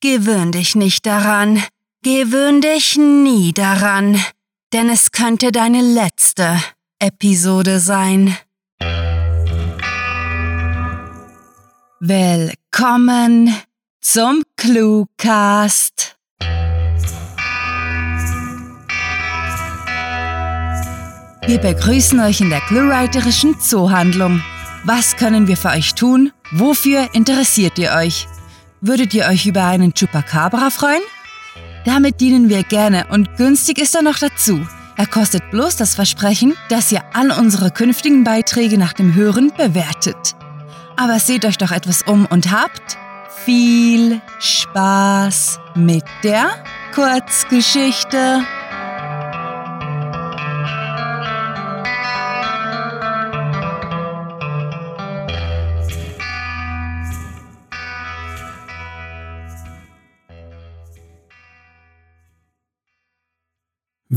Gewöhn dich nicht daran. Gewöhn dich nie daran. Denn es könnte deine letzte Episode sein. Willkommen zum Cluecast. Wir begrüßen euch in der cluewriterischen Zoohandlung. Was können wir für euch tun? Wofür interessiert ihr euch? Würdet ihr euch über einen Chupacabra freuen? Damit dienen wir gerne und günstig ist er noch dazu. Er kostet bloß das Versprechen, dass ihr all unsere künftigen Beiträge nach dem Hören bewertet. Aber seht euch doch etwas um und habt viel Spaß mit der Kurzgeschichte.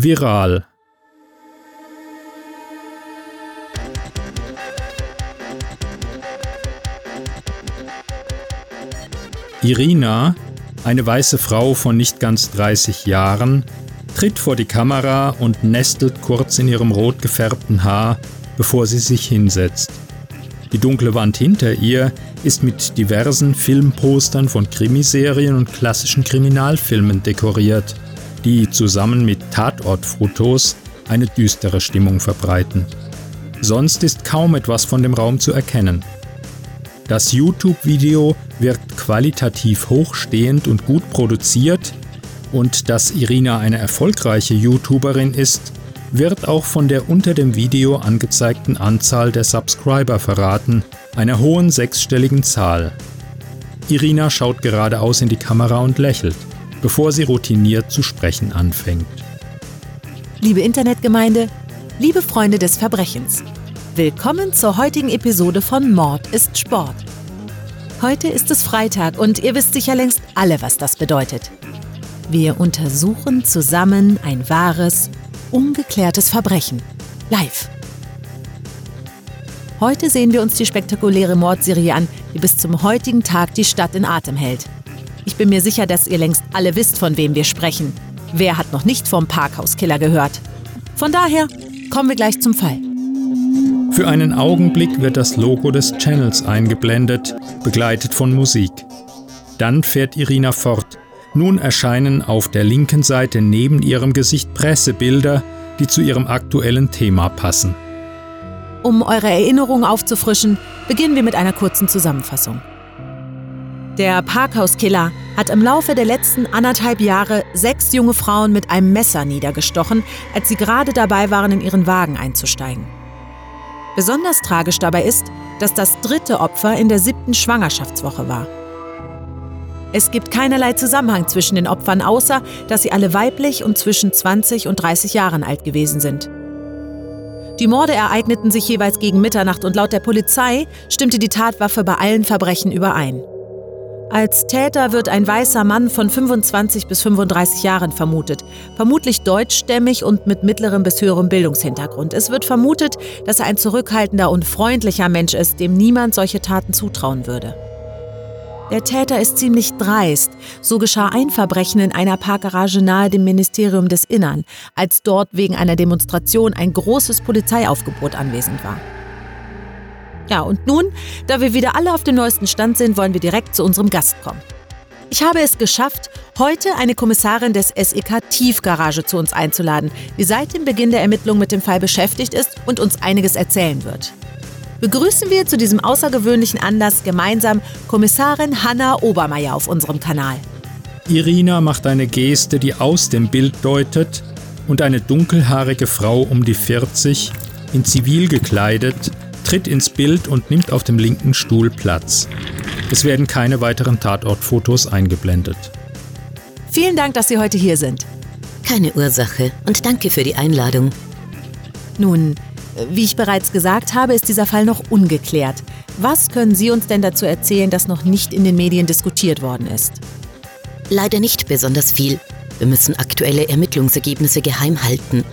Viral Irina, eine weiße Frau von nicht ganz 30 Jahren, tritt vor die Kamera und nestelt kurz in ihrem rot gefärbten Haar, bevor sie sich hinsetzt. Die dunkle Wand hinter ihr ist mit diversen Filmpostern von Krimiserien und klassischen Kriminalfilmen dekoriert, die zusammen mit Tatortfotos eine düstere Stimmung verbreiten. Sonst ist kaum etwas von dem Raum zu erkennen. Das YouTube-Video wirkt qualitativ hochstehend und gut produziert und dass Irina eine erfolgreiche YouTuberin ist, wird auch von der unter dem Video angezeigten Anzahl der Subscriber verraten, einer hohen sechsstelligen Zahl. Irina schaut geradeaus in die Kamera und lächelt, bevor sie routiniert zu sprechen anfängt. Liebe Internetgemeinde, liebe Freunde des Verbrechens. Willkommen zur heutigen Episode von Mord ist Sport. Heute ist es Freitag und ihr wisst sicher längst alle, was das bedeutet. Wir untersuchen zusammen ein wahres, ungeklärtes Verbrechen. Live. Heute sehen wir uns die spektakuläre Mordserie an, die bis zum heutigen Tag die Stadt in Atem hält. Ich bin mir sicher, dass ihr längst alle wisst, von wem wir sprechen. Wer hat noch nicht vom Parkhauskiller gehört? Von daher kommen wir gleich zum Fall. Für einen Augenblick wird das Logo des Channels eingeblendet, begleitet von Musik. Dann fährt Irina fort. Nun erscheinen auf der linken Seite neben ihrem Gesicht Pressebilder, die zu ihrem aktuellen Thema passen. Um eure Erinnerung aufzufrischen, beginnen wir mit einer kurzen Zusammenfassung. Der Parkhauskiller hat im Laufe der letzten anderthalb Jahre sechs junge Frauen mit einem Messer niedergestochen, als sie gerade dabei waren, in ihren Wagen einzusteigen. Besonders tragisch dabei ist, dass das dritte Opfer in der siebten Schwangerschaftswoche war. Es gibt keinerlei Zusammenhang zwischen den Opfern, außer dass sie alle weiblich und zwischen 20 und 30 Jahren alt gewesen sind. Die Morde ereigneten sich jeweils gegen Mitternacht und laut der Polizei stimmte die Tatwaffe bei allen Verbrechen überein. Als Täter wird ein weißer Mann von 25 bis 35 Jahren vermutet, vermutlich deutschstämmig und mit mittlerem bis höherem Bildungshintergrund. Es wird vermutet, dass er ein zurückhaltender und freundlicher Mensch ist, dem niemand solche Taten zutrauen würde. Der Täter ist ziemlich dreist. So geschah ein Verbrechen in einer Parkgarage nahe dem Ministerium des Innern, als dort wegen einer Demonstration ein großes Polizeiaufgebot anwesend war. Ja, und nun, da wir wieder alle auf dem neuesten Stand sind, wollen wir direkt zu unserem Gast kommen. Ich habe es geschafft, heute eine Kommissarin des SEK Tiefgarage zu uns einzuladen, die seit dem Beginn der Ermittlung mit dem Fall beschäftigt ist und uns einiges erzählen wird. Begrüßen wir zu diesem außergewöhnlichen Anlass gemeinsam Kommissarin Hanna Obermeier auf unserem Kanal. Irina macht eine Geste, die aus dem Bild deutet, und eine dunkelhaarige Frau um die 40, in Zivil gekleidet, tritt ins Bild und nimmt auf dem linken Stuhl Platz. Es werden keine weiteren Tatortfotos eingeblendet. Vielen Dank, dass Sie heute hier sind. Keine Ursache und danke für die Einladung. Nun, wie ich bereits gesagt habe, ist dieser Fall noch ungeklärt. Was können Sie uns denn dazu erzählen, das noch nicht in den Medien diskutiert worden ist? Leider nicht besonders viel. Wir müssen aktuelle Ermittlungsergebnisse geheim halten.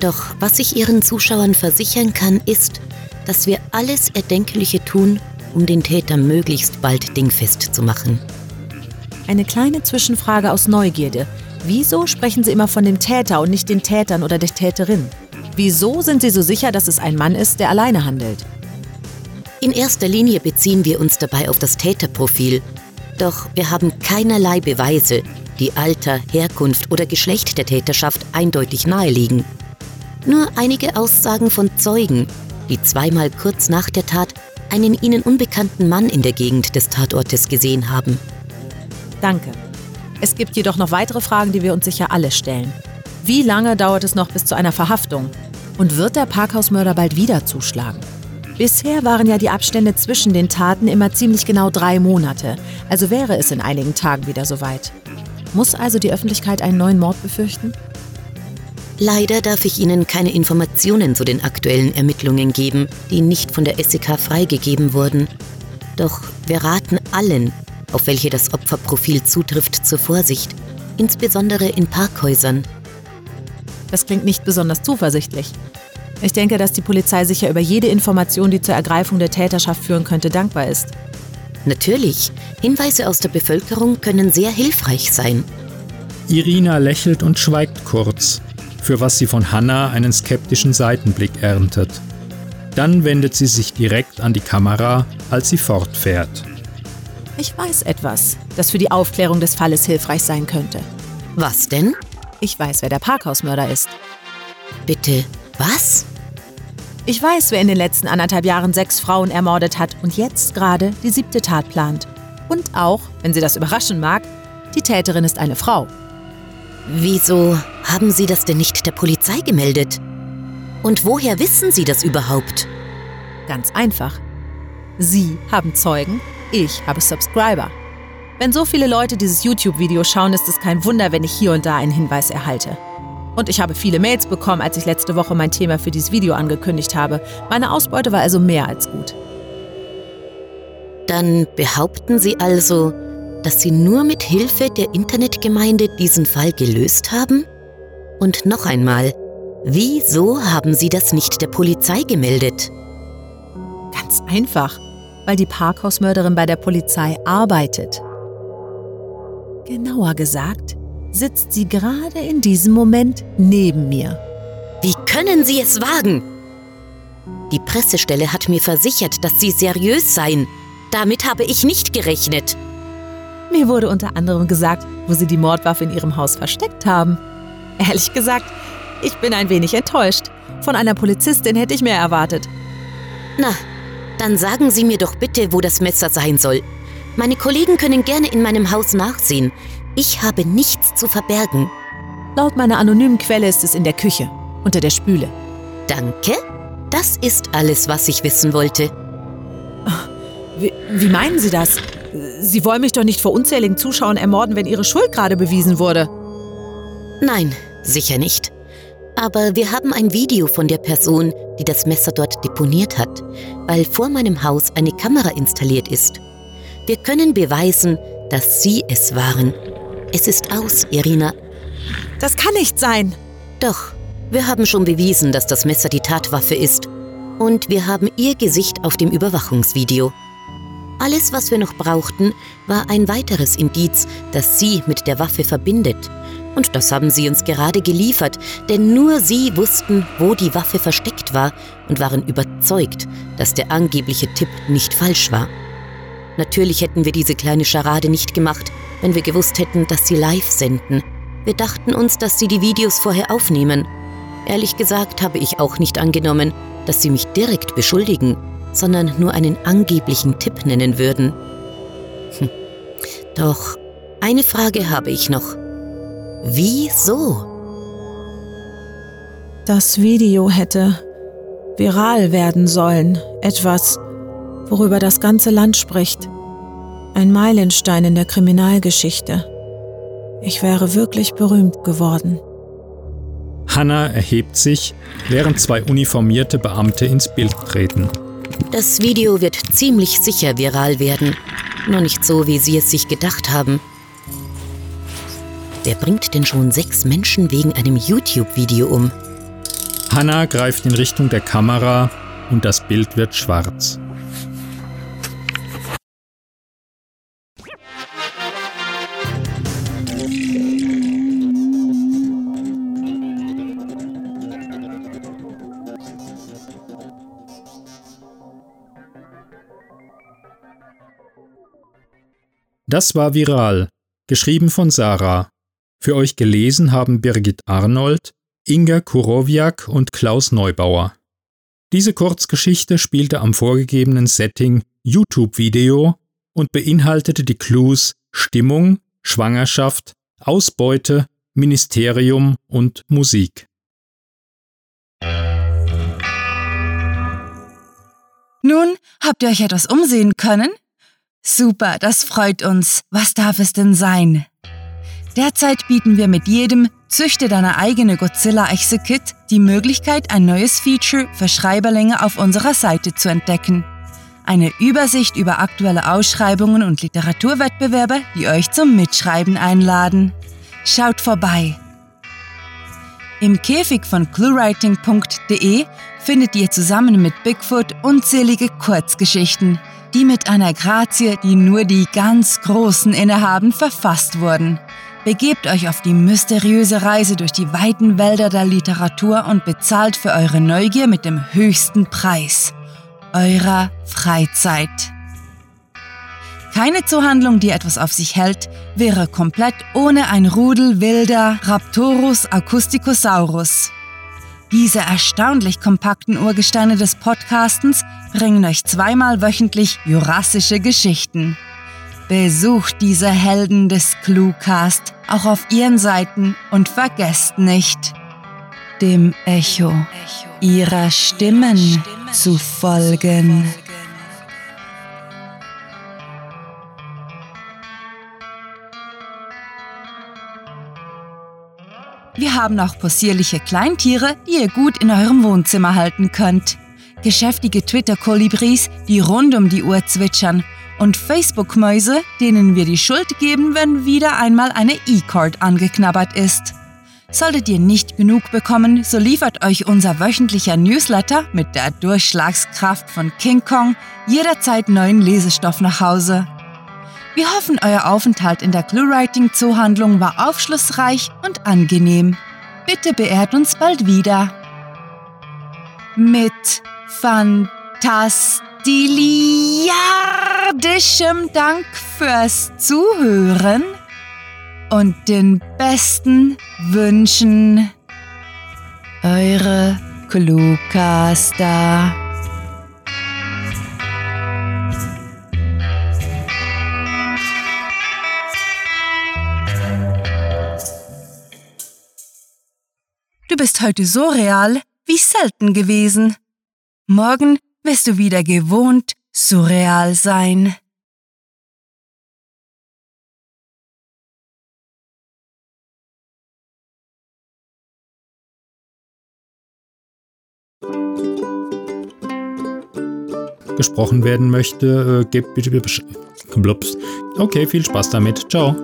Doch was ich Ihren Zuschauern versichern kann, ist, dass wir alles Erdenkliche tun, um den Täter möglichst bald dingfest zu machen. Eine kleine Zwischenfrage aus Neugierde. Wieso sprechen Sie immer von dem Täter und nicht den Tätern oder der Täterin? Wieso sind Sie so sicher, dass es ein Mann ist, der alleine handelt? In erster Linie beziehen wir uns dabei auf das Täterprofil. Doch wir haben keinerlei Beweise, die Alter, Herkunft oder Geschlecht der Täterschaft eindeutig naheliegen. Nur einige Aussagen von Zeugen, die zweimal kurz nach der Tat einen ihnen unbekannten Mann in der Gegend des Tatortes gesehen haben. Danke. Es gibt jedoch noch weitere Fragen, die wir uns sicher alle stellen. Wie lange dauert es noch bis zu einer Verhaftung? Und wird der Parkhausmörder bald wieder zuschlagen? Bisher waren ja die Abstände zwischen den Taten immer ziemlich genau drei Monate, also wäre es in einigen Tagen wieder soweit. Muss also die Öffentlichkeit einen neuen Mord befürchten? Leider darf ich Ihnen keine Informationen zu den aktuellen Ermittlungen geben, die nicht von der SEK freigegeben wurden. Doch wir raten allen, auf welche das Opferprofil zutrifft, zur Vorsicht, insbesondere in Parkhäusern. Das klingt nicht besonders zuversichtlich. Ich denke, dass die Polizei sicher über jede Information, die zur Ergreifung der Täterschaft führen könnte, dankbar ist. Natürlich, Hinweise aus der Bevölkerung können sehr hilfreich sein. Irina lächelt und schweigt kurz, für was sie von Hannah einen skeptischen Seitenblick erntet. Dann wendet sie sich direkt an die Kamera, als sie fortfährt. Ich weiß etwas, das für die Aufklärung des Falles hilfreich sein könnte. Was denn? Ich weiß, wer der Parkhausmörder ist. Bitte, was? Ich weiß, wer in den letzten anderthalb Jahren sechs Frauen ermordet hat und jetzt gerade die siebte Tat plant. Und auch, wenn Sie das überraschen mag, die Täterin ist eine Frau. Wieso haben Sie das denn nicht der Polizei gemeldet? Und woher wissen Sie das überhaupt? Ganz einfach. Sie haben Zeugen, ich habe Subscriber. Wenn so viele Leute dieses YouTube-Video schauen, ist es kein Wunder, wenn ich hier und da einen Hinweis erhalte. Und ich habe viele Mails bekommen, als ich letzte Woche mein Thema für dieses Video angekündigt habe. Meine Ausbeute war also mehr als gut. Dann behaupten Sie also, dass Sie nur mit Hilfe der Internetgemeinde diesen Fall gelöst haben? Und noch einmal, wieso haben Sie das nicht der Polizei gemeldet? Ganz einfach, weil die Parkhausmörderin bei der Polizei arbeitet. Genauer gesagt, sitzt sie gerade in diesem Moment neben mir. Wie können Sie es wagen? Die Pressestelle hat mir versichert, dass Sie seriös seien. Damit habe ich nicht gerechnet. Mir wurde unter anderem gesagt, wo sie die Mordwaffe in ihrem Haus versteckt haben. Ehrlich gesagt, ich bin ein wenig enttäuscht. Von einer Polizistin hätte ich mehr erwartet. Na, dann sagen Sie mir doch bitte, wo das Messer sein soll. Meine Kollegen können gerne in meinem Haus nachsehen. Ich habe nichts zu verbergen. Laut meiner anonymen Quelle ist es in der Küche, unter der Spüle. Danke. Das ist alles, was ich wissen wollte. Wie, wie meinen Sie das? Sie wollen mich doch nicht vor unzähligen Zuschauern ermorden, wenn Ihre Schuld gerade bewiesen wurde. Nein, sicher nicht. Aber wir haben ein Video von der Person, die das Messer dort deponiert hat, weil vor meinem Haus eine Kamera installiert ist. Wir können beweisen, dass Sie es waren. Es ist aus, Irina. Das kann nicht sein. Doch, wir haben schon bewiesen, dass das Messer die Tatwaffe ist. Und wir haben Ihr Gesicht auf dem Überwachungsvideo. Alles, was wir noch brauchten, war ein weiteres Indiz, das Sie mit der Waffe verbindet. Und das haben Sie uns gerade geliefert, denn nur Sie wussten, wo die Waffe versteckt war und waren überzeugt, dass der angebliche Tipp nicht falsch war. Natürlich hätten wir diese kleine Scharade nicht gemacht, wenn wir gewusst hätten, dass Sie live senden. Wir dachten uns, dass Sie die Videos vorher aufnehmen. Ehrlich gesagt habe ich auch nicht angenommen, dass Sie mich direkt beschuldigen sondern nur einen angeblichen Tipp nennen würden. Hm. Doch eine Frage habe ich noch. Wieso? Das Video hätte viral werden sollen. Etwas, worüber das ganze Land spricht. Ein Meilenstein in der Kriminalgeschichte. Ich wäre wirklich berühmt geworden. Hannah erhebt sich, während zwei uniformierte Beamte ins Bild treten. Das Video wird ziemlich sicher viral werden. Nur nicht so, wie Sie es sich gedacht haben. Wer bringt denn schon sechs Menschen wegen einem YouTube-Video um? Hanna greift in Richtung der Kamera und das Bild wird schwarz. Das war viral, geschrieben von Sarah. Für euch gelesen haben Birgit Arnold, Inga Kurowiak und Klaus Neubauer. Diese Kurzgeschichte spielte am vorgegebenen Setting YouTube-Video und beinhaltete die Clues Stimmung, Schwangerschaft, Ausbeute, Ministerium und Musik. Nun, habt ihr euch etwas umsehen können? Super, das freut uns. Was darf es denn sein? Derzeit bieten wir mit jedem Züchte deine eigene Godzilla-Echse-Kit die Möglichkeit, ein neues Feature für Schreiberlinge auf unserer Seite zu entdecken. Eine Übersicht über aktuelle Ausschreibungen und Literaturwettbewerbe, die euch zum Mitschreiben einladen. Schaut vorbei! Im Käfig von cluewriting.de findet ihr zusammen mit Bigfoot unzählige Kurzgeschichten, die mit einer Grazie, die nur die ganz Großen innehaben, verfasst wurden. Begebt euch auf die mysteriöse Reise durch die weiten Wälder der Literatur und bezahlt für eure Neugier mit dem höchsten Preis, eurer Freizeit. Keine Zuhandlung, die etwas auf sich hält, wäre komplett ohne ein Rudel wilder Raptorus acousticosaurus. Diese erstaunlich kompakten Urgesteine des Podcastens bringen euch zweimal wöchentlich jurassische Geschichten. Besucht diese Helden des Cluecast auch auf ihren Seiten und vergesst nicht, dem Echo ihrer Stimmen zu folgen. Wir haben auch possierliche Kleintiere, die ihr gut in eurem Wohnzimmer halten könnt. Geschäftige Twitter-Kolibris, die rund um die Uhr zwitschern und Facebook-Mäuse, denen wir die Schuld geben, wenn wieder einmal eine E-Card angeknabbert ist. Solltet ihr nicht genug bekommen, so liefert euch unser wöchentlicher Newsletter mit der Durchschlagskraft von King Kong jederzeit neuen Lesestoff nach Hause. Wir hoffen, euer Aufenthalt in der ClueWriting Zoohandlung war aufschlussreich und angenehm. Bitte beehrt uns bald wieder. Mit Fantastik Diliardischem Dank fürs Zuhören und den besten Wünschen. Eure Cluecaster. Du bist heute so real wie selten gewesen. Morgen wirst du wieder gewohnt surreal sein. gesprochen werden möchte, äh, gebt bitte. Okay, viel Spaß damit. Ciao.